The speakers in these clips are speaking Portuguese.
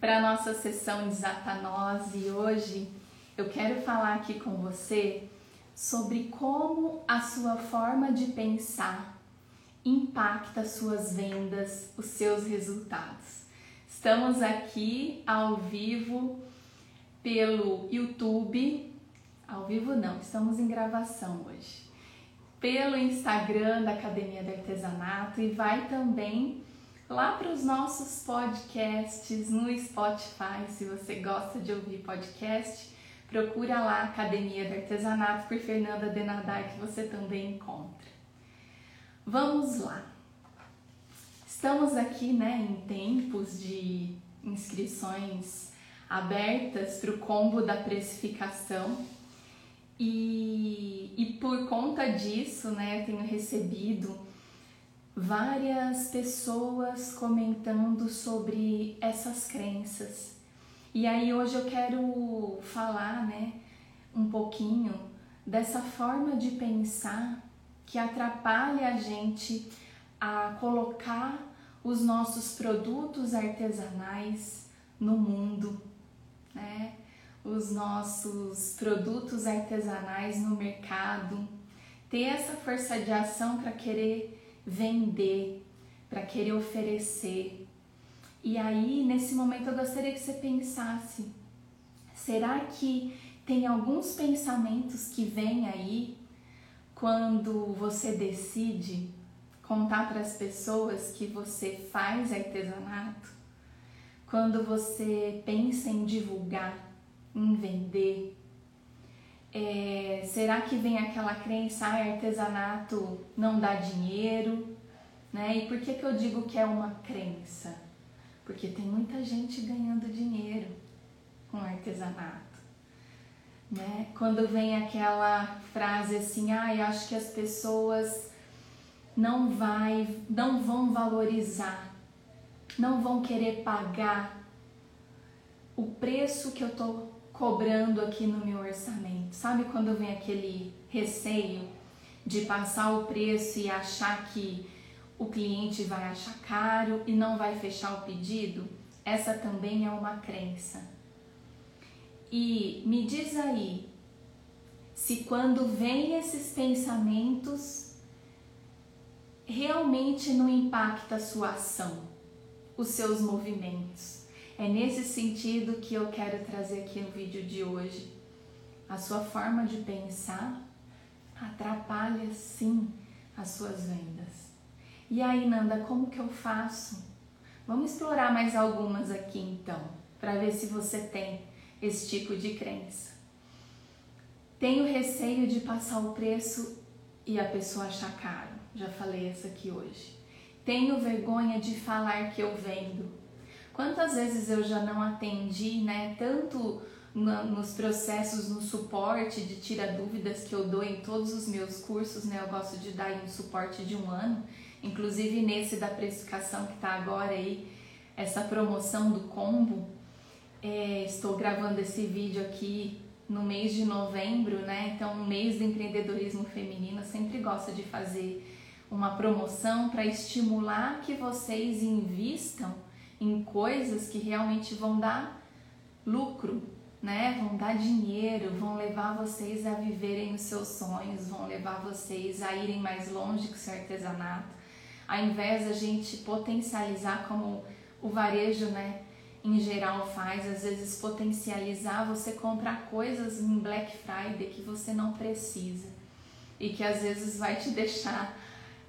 para a nossa sessão Desata e hoje eu quero falar aqui com você sobre como a sua forma de pensar impacta suas vendas, os seus resultados. Estamos aqui ao vivo pelo YouTube, ao vivo não, estamos em gravação hoje, pelo Instagram da Academia do Artesanato e vai também lá para os nossos podcasts no Spotify. Se você gosta de ouvir podcast, procura lá Academia do Artesanato por Fernanda Denadar que você também encontra. Vamos lá. Estamos aqui, né, em tempos de inscrições abertas para o combo da precificação. E, e por conta disso, né, eu tenho recebido várias pessoas comentando sobre essas crenças. E aí hoje eu quero falar, né, um pouquinho dessa forma de pensar que atrapalha a gente a colocar os nossos produtos artesanais no mundo, né? Os nossos produtos artesanais no mercado, ter essa força de ação para querer vender, para querer oferecer. E aí, nesse momento, eu gostaria que você pensasse: será que tem alguns pensamentos que vêm aí quando você decide contar para as pessoas que você faz artesanato? Quando você pensa em divulgar, em vender? É, será que vem aquela crença, ah, artesanato não dá dinheiro? Né? E por que, que eu digo que é uma crença? Porque tem muita gente ganhando dinheiro com artesanato. Né? Quando vem aquela frase assim, ah, eu acho que as pessoas não, vai, não vão valorizar, não vão querer pagar o preço que eu estou cobrando aqui no meu orçamento. Sabe quando vem aquele receio de passar o preço e achar que o cliente vai achar caro e não vai fechar o pedido? Essa também é uma crença. E me diz aí, se quando vem esses pensamentos, realmente não impacta a sua ação, os seus movimentos. É nesse sentido que eu quero trazer aqui no vídeo de hoje. A sua forma de pensar atrapalha sim as suas vendas. E aí, Nanda, como que eu faço? Vamos explorar mais algumas aqui então, para ver se você tem esse tipo de crença. Tenho receio de passar o preço e a pessoa achar caro. Já falei essa aqui hoje. Tenho vergonha de falar que eu vendo Quantas vezes eu já não atendi, né? Tanto nos processos, no suporte de tira dúvidas que eu dou em todos os meus cursos, né? Eu gosto de dar um suporte de um ano, inclusive nesse da precificação que está agora aí, essa promoção do combo. É, estou gravando esse vídeo aqui no mês de novembro, né? Então, mês do empreendedorismo feminino, eu sempre gosto de fazer uma promoção para estimular que vocês invistam em coisas que realmente vão dar lucro, né? Vão dar dinheiro, vão levar vocês a viverem os seus sonhos, vão levar vocês a irem mais longe com o seu artesanato. Ao invés da gente potencializar como o varejo, né, em geral faz, às vezes potencializar você comprar coisas em Black Friday que você não precisa e que às vezes vai te deixar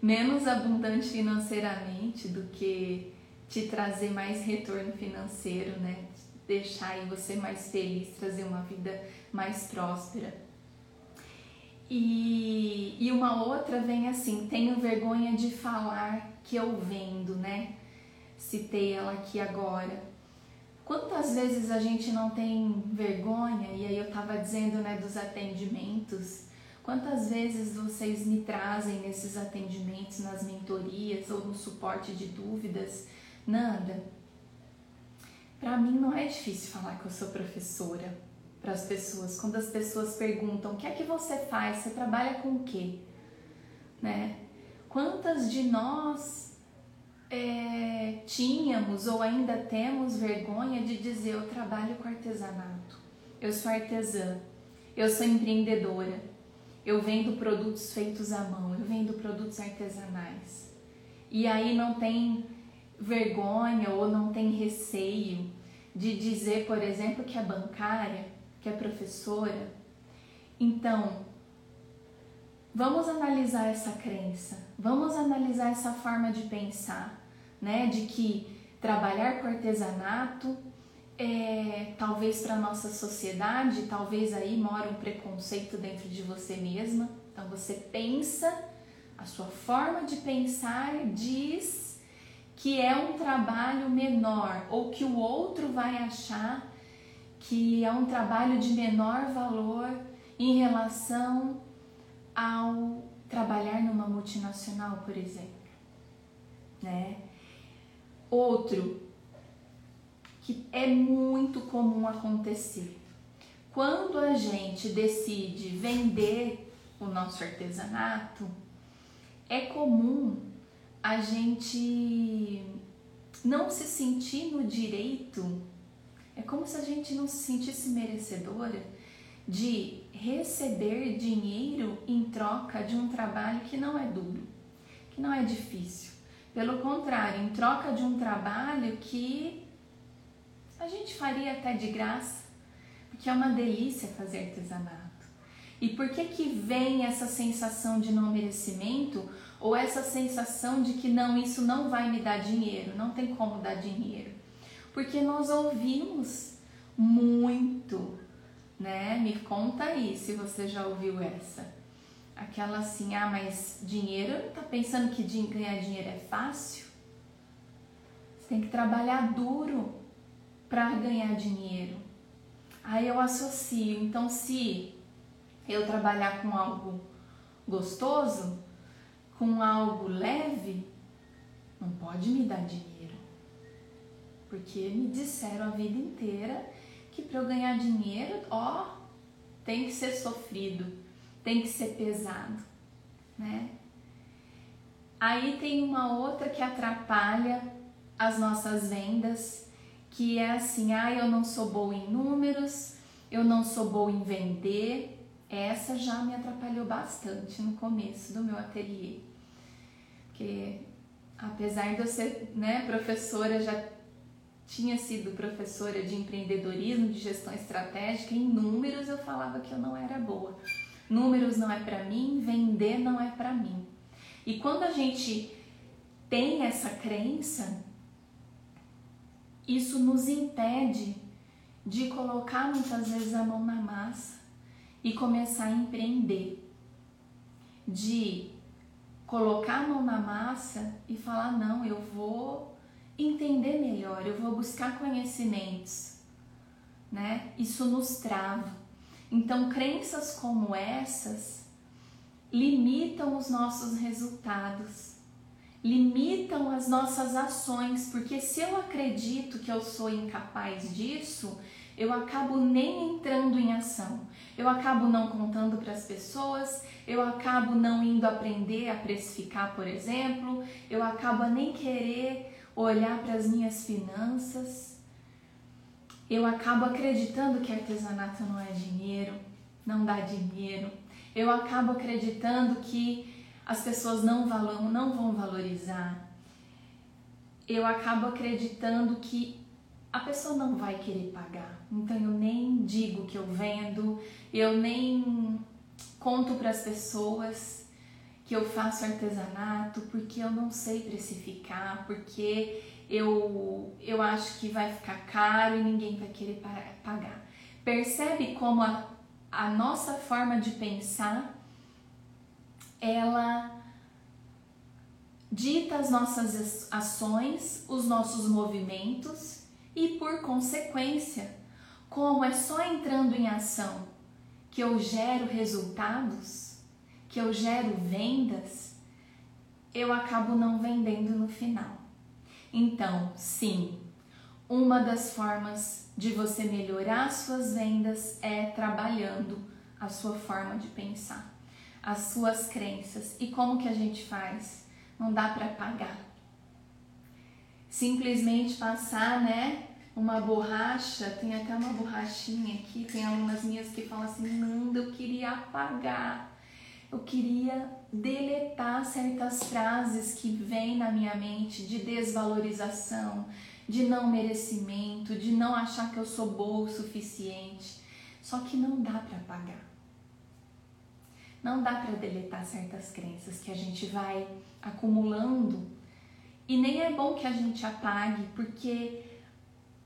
menos abundante financeiramente do que te trazer mais retorno financeiro, né? Deixar aí você mais feliz, trazer uma vida mais próspera. E, e uma outra vem assim: tenho vergonha de falar que eu vendo, né? Citei ela aqui agora. Quantas vezes a gente não tem vergonha? E aí eu tava dizendo, né, dos atendimentos. Quantas vezes vocês me trazem nesses atendimentos, nas mentorias ou no suporte de dúvidas? Nanda, para mim não é difícil falar que eu sou professora para as pessoas. Quando as pessoas perguntam o que é que você faz, você trabalha com o quê? Né? Quantas de nós é, tínhamos ou ainda temos vergonha de dizer eu trabalho com artesanato, eu sou artesã, eu sou empreendedora, eu vendo produtos feitos à mão, eu vendo produtos artesanais. E aí não tem vergonha ou não tem receio de dizer, por exemplo, que é bancária, que é professora. Então, vamos analisar essa crença, vamos analisar essa forma de pensar, né? De que trabalhar com artesanato é, talvez para nossa sociedade, talvez aí mora um preconceito dentro de você mesma. Então você pensa, a sua forma de pensar diz que é um trabalho menor ou que o outro vai achar que é um trabalho de menor valor em relação ao trabalhar numa multinacional, por exemplo, né? Outro que é muito comum acontecer. Quando a gente decide vender o nosso artesanato, é comum a gente não se sentir no direito, é como se a gente não se sentisse merecedora de receber dinheiro em troca de um trabalho que não é duro, que não é difícil. Pelo contrário, em troca de um trabalho que a gente faria até de graça, porque é uma delícia fazer artesanato. E por que que vem essa sensação de não merecimento ou essa sensação de que não, isso não vai me dar dinheiro, não tem como dar dinheiro? Porque nós ouvimos muito né? Me conta aí se você já ouviu essa. Aquela assim, ah, mas dinheiro, tá pensando que ganhar dinheiro é fácil? Você tem que trabalhar duro para ganhar dinheiro. Aí eu associo, então se eu trabalhar com algo gostoso, com algo leve, não pode me dar dinheiro. Porque me disseram a vida inteira que para eu ganhar dinheiro, ó, tem que ser sofrido, tem que ser pesado, né? Aí tem uma outra que atrapalha as nossas vendas, que é assim, ah, eu não sou boa em números, eu não sou boa em vender. Essa já me atrapalhou bastante no começo do meu ateliê. Porque apesar de eu ser né, professora, já tinha sido professora de empreendedorismo, de gestão estratégica, em números eu falava que eu não era boa. Números não é para mim, vender não é para mim. E quando a gente tem essa crença, isso nos impede de colocar muitas vezes a mão na massa e começar a empreender. De colocar a mão na massa e falar: não, eu vou entender melhor, eu vou buscar conhecimentos, né? Isso nos trava. Então, crenças como essas limitam os nossos resultados, limitam as nossas ações, porque se eu acredito que eu sou incapaz disso, eu acabo nem entrando em ação, eu acabo não contando para as pessoas, eu acabo não indo aprender a precificar, por exemplo, eu acabo nem querer olhar para as minhas finanças, eu acabo acreditando que artesanato não é dinheiro, não dá dinheiro. Eu acabo acreditando que as pessoas não, valor, não vão valorizar. Eu acabo acreditando que a pessoa não vai querer pagar. Então eu nem digo que eu vendo, eu nem conto para as pessoas que eu faço artesanato porque eu não sei precificar, porque eu, eu acho que vai ficar caro e ninguém vai querer pagar. Percebe como a, a nossa forma de pensar ela dita as nossas ações, os nossos movimentos e, por consequência, como é só entrando em ação que eu gero resultados, que eu gero vendas, eu acabo não vendendo no final. Então, sim, uma das formas de você melhorar suas vendas é trabalhando a sua forma de pensar, as suas crenças. E como que a gente faz? Não dá para pagar. Simplesmente passar, né? Uma borracha, tem até uma borrachinha aqui, tem algumas minhas que falam assim, Nanda, eu queria apagar, eu queria deletar certas frases que vêm na minha mente de desvalorização, de não merecimento, de não achar que eu sou boa o suficiente. Só que não dá para apagar. Não dá para deletar certas crenças que a gente vai acumulando e nem é bom que a gente apague, porque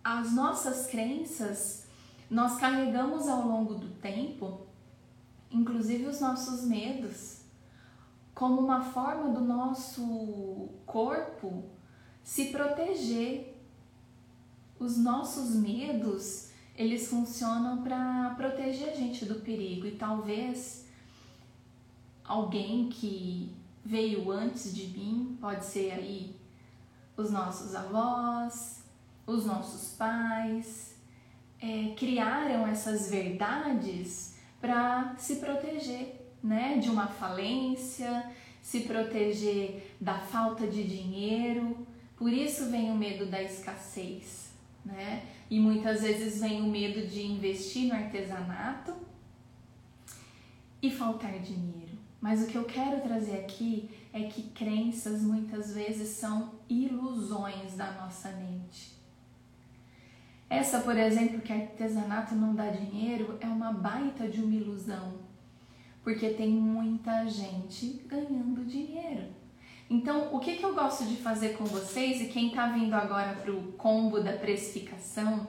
as nossas crenças nós carregamos ao longo do tempo, inclusive os nossos medos, como uma forma do nosso corpo se proteger. Os nossos medos, eles funcionam para proteger a gente do perigo e talvez alguém que veio antes de mim, pode ser aí os nossos avós, os nossos pais, é, criaram essas verdades para se proteger né, de uma falência, se proteger da falta de dinheiro. Por isso vem o medo da escassez, né? E muitas vezes vem o medo de investir no artesanato e faltar dinheiro. Mas o que eu quero trazer aqui é que crenças muitas vezes são ilusões da nossa mente. Essa, por exemplo, que artesanato não dá dinheiro, é uma baita de uma ilusão, porque tem muita gente ganhando dinheiro. Então, o que, que eu gosto de fazer com vocês e quem está vindo agora para o combo da precificação,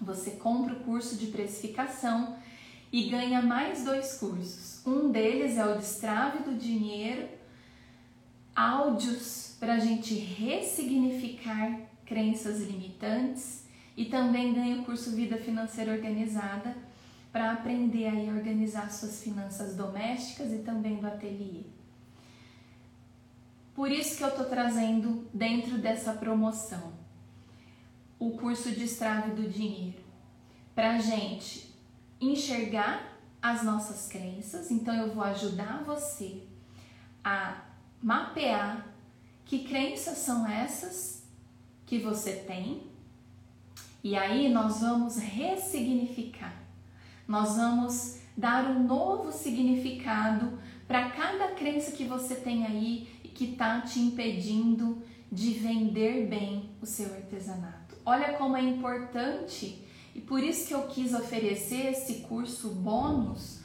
você compra o curso de precificação e ganha mais dois cursos. Um deles é o Destrave do Dinheiro, áudios para a gente ressignificar crenças limitantes e também ganha o curso Vida Financeira Organizada para aprender a organizar suas finanças domésticas e também do ateliê. Por isso que eu estou trazendo dentro dessa promoção o curso de Destrave do Dinheiro, para gente enxergar as nossas crenças, então eu vou ajudar você a mapear que crenças são essas que você tem, e aí nós vamos ressignificar, nós vamos dar um novo significado para cada crença que você tem aí e que está te impedindo de vender bem o seu artesanato. Olha como é importante e por isso que eu quis oferecer esse curso bônus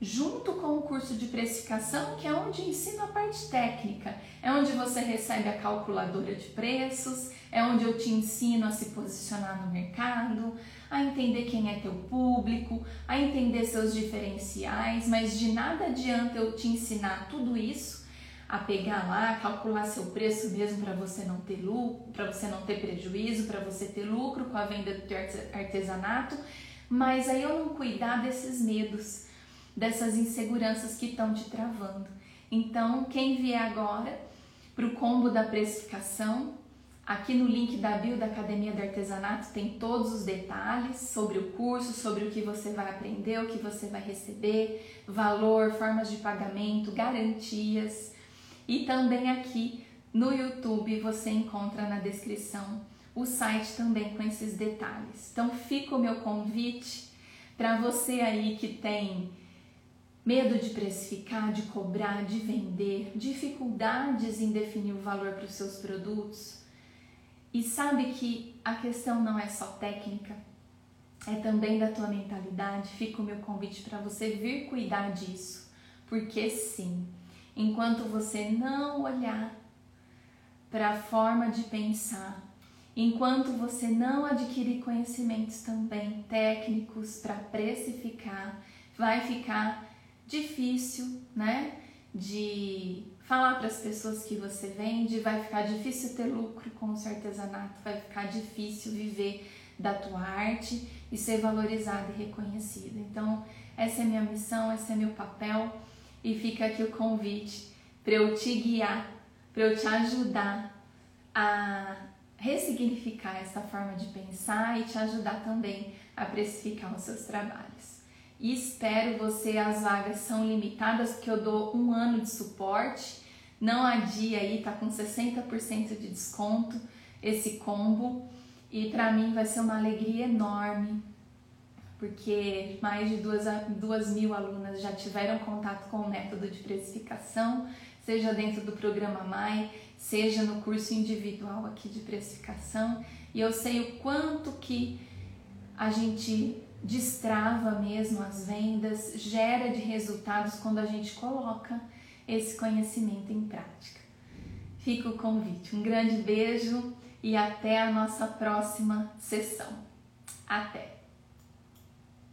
junto com o curso de precificação, que é onde ensino a parte técnica, é onde você recebe a calculadora de preços, é onde eu te ensino a se posicionar no mercado, a entender quem é teu público, a entender seus diferenciais, mas de nada adianta eu te ensinar tudo isso a pegar lá, calcular seu preço mesmo para você não ter lucro, para você não ter prejuízo, para você ter lucro com a venda do teu artesanato, mas aí eu não cuidar desses medos, dessas inseguranças que estão te travando. Então, quem vier agora para o combo da precificação, aqui no link da bio da Academia do Artesanato tem todos os detalhes sobre o curso, sobre o que você vai aprender, o que você vai receber, valor, formas de pagamento, garantias. E também aqui no YouTube você encontra na descrição o site também com esses detalhes. Então fica o meu convite para você aí que tem medo de precificar, de cobrar, de vender, dificuldades em definir o valor para os seus produtos. E sabe que a questão não é só técnica, é também da tua mentalidade. Fica o meu convite para você vir cuidar disso, porque sim, enquanto você não olhar para a forma de pensar, enquanto você não adquirir conhecimentos também técnicos para precificar, vai ficar difícil, né? De falar para as pessoas que você vende, vai ficar difícil ter lucro com o seu artesanato, vai ficar difícil viver da tua arte e ser valorizada e reconhecida. Então, essa é minha missão, esse é meu papel e fica aqui o convite para eu te guiar, para eu te ajudar a ressignificar essa forma de pensar e te ajudar também a precificar os seus trabalhos. E espero você, as vagas são limitadas porque eu dou um ano de suporte, Não adia aí, tá com 60% de desconto esse combo. E para mim vai ser uma alegria enorme porque mais de duas, duas mil alunas já tiveram contato com o método de precificação, seja dentro do programa MAI, seja no curso individual aqui de precificação, e eu sei o quanto que a gente destrava mesmo as vendas, gera de resultados quando a gente coloca esse conhecimento em prática. Fica o convite. Um grande beijo e até a nossa próxima sessão. Até!